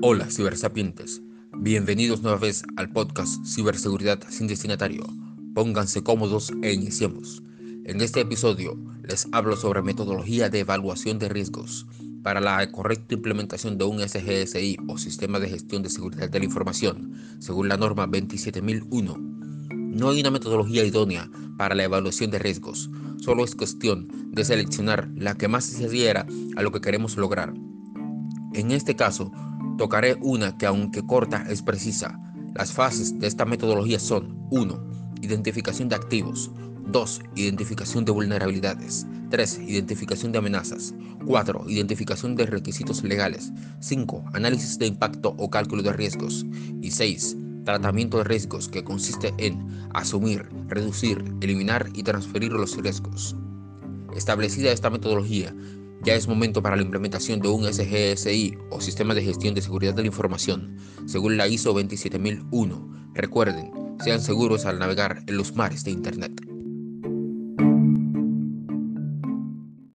Hola cibersapientes, bienvenidos nueva vez al podcast Ciberseguridad sin destinatario. Pónganse cómodos e iniciemos. En este episodio les hablo sobre metodología de evaluación de riesgos para la correcta implementación de un SGSI o Sistema de Gestión de Seguridad de la Información, según la norma 27001. No hay una metodología idónea para la evaluación de riesgos, solo es cuestión de seleccionar la que más se adhiera a lo que queremos lograr. En este caso, tocaré una que aunque corta es precisa. Las fases de esta metodología son 1. Identificación de activos 2. Identificación de vulnerabilidades 3. Identificación de amenazas 4. Identificación de requisitos legales 5. Análisis de impacto o cálculo de riesgos y 6. Tratamiento de riesgos que consiste en asumir, reducir, eliminar y transferir los riesgos. Establecida esta metodología, ya es momento para la implementación de un SGSI o Sistema de Gestión de Seguridad de la Información, según la ISO 27001. Recuerden, sean seguros al navegar en los mares de Internet.